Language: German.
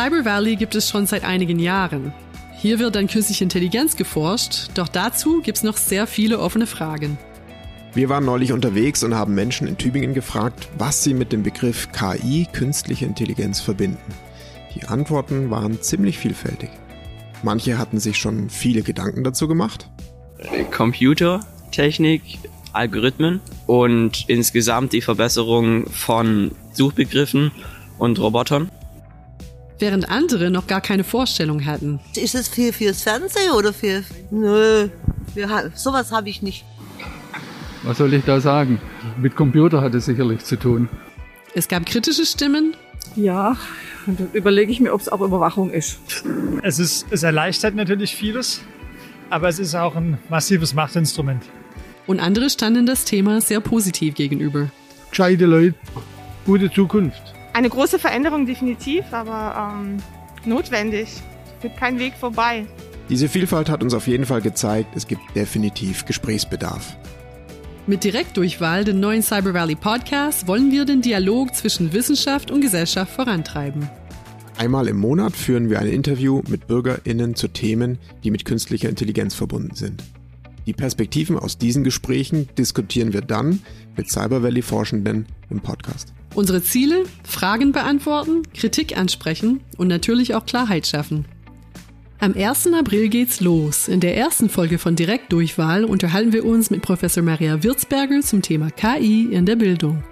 Cyber Valley gibt es schon seit einigen Jahren. Hier wird an künstliche Intelligenz geforscht, doch dazu gibt es noch sehr viele offene Fragen. Wir waren neulich unterwegs und haben Menschen in Tübingen gefragt, was sie mit dem Begriff KI, künstliche Intelligenz, verbinden. Die Antworten waren ziemlich vielfältig. Manche hatten sich schon viele Gedanken dazu gemacht. Computertechnik, Algorithmen und insgesamt die Verbesserung von Suchbegriffen und Robotern. Während andere noch gar keine Vorstellung hatten. Ist es viel fürs Fernsehen oder für... Nö, für, sowas habe ich nicht. Was soll ich da sagen? Mit Computer hat es sicherlich zu tun. Es gab kritische Stimmen. Ja, und dann überlege ich mir, ob es auch Überwachung ist. Es, ist. es erleichtert natürlich vieles, aber es ist auch ein massives Machtinstrument. Und andere standen das Thema sehr positiv gegenüber. Gescheite Leute, gute Zukunft. Eine große Veränderung definitiv, aber ähm, notwendig. Es gibt keinen Weg vorbei. Diese Vielfalt hat uns auf jeden Fall gezeigt, es gibt definitiv Gesprächsbedarf. Mit Direktdurchwahl, dem neuen Cyber Valley Podcast, wollen wir den Dialog zwischen Wissenschaft und Gesellschaft vorantreiben. Einmal im Monat führen wir ein Interview mit BürgerInnen zu Themen, die mit künstlicher Intelligenz verbunden sind. Die Perspektiven aus diesen Gesprächen diskutieren wir dann mit Cyber Valley Forschenden im Podcast. Unsere Ziele? Fragen beantworten, Kritik ansprechen und natürlich auch Klarheit schaffen. Am 1. April geht's los. In der ersten Folge von Direktdurchwahl unterhalten wir uns mit Professor Maria Würzberger zum Thema KI in der Bildung.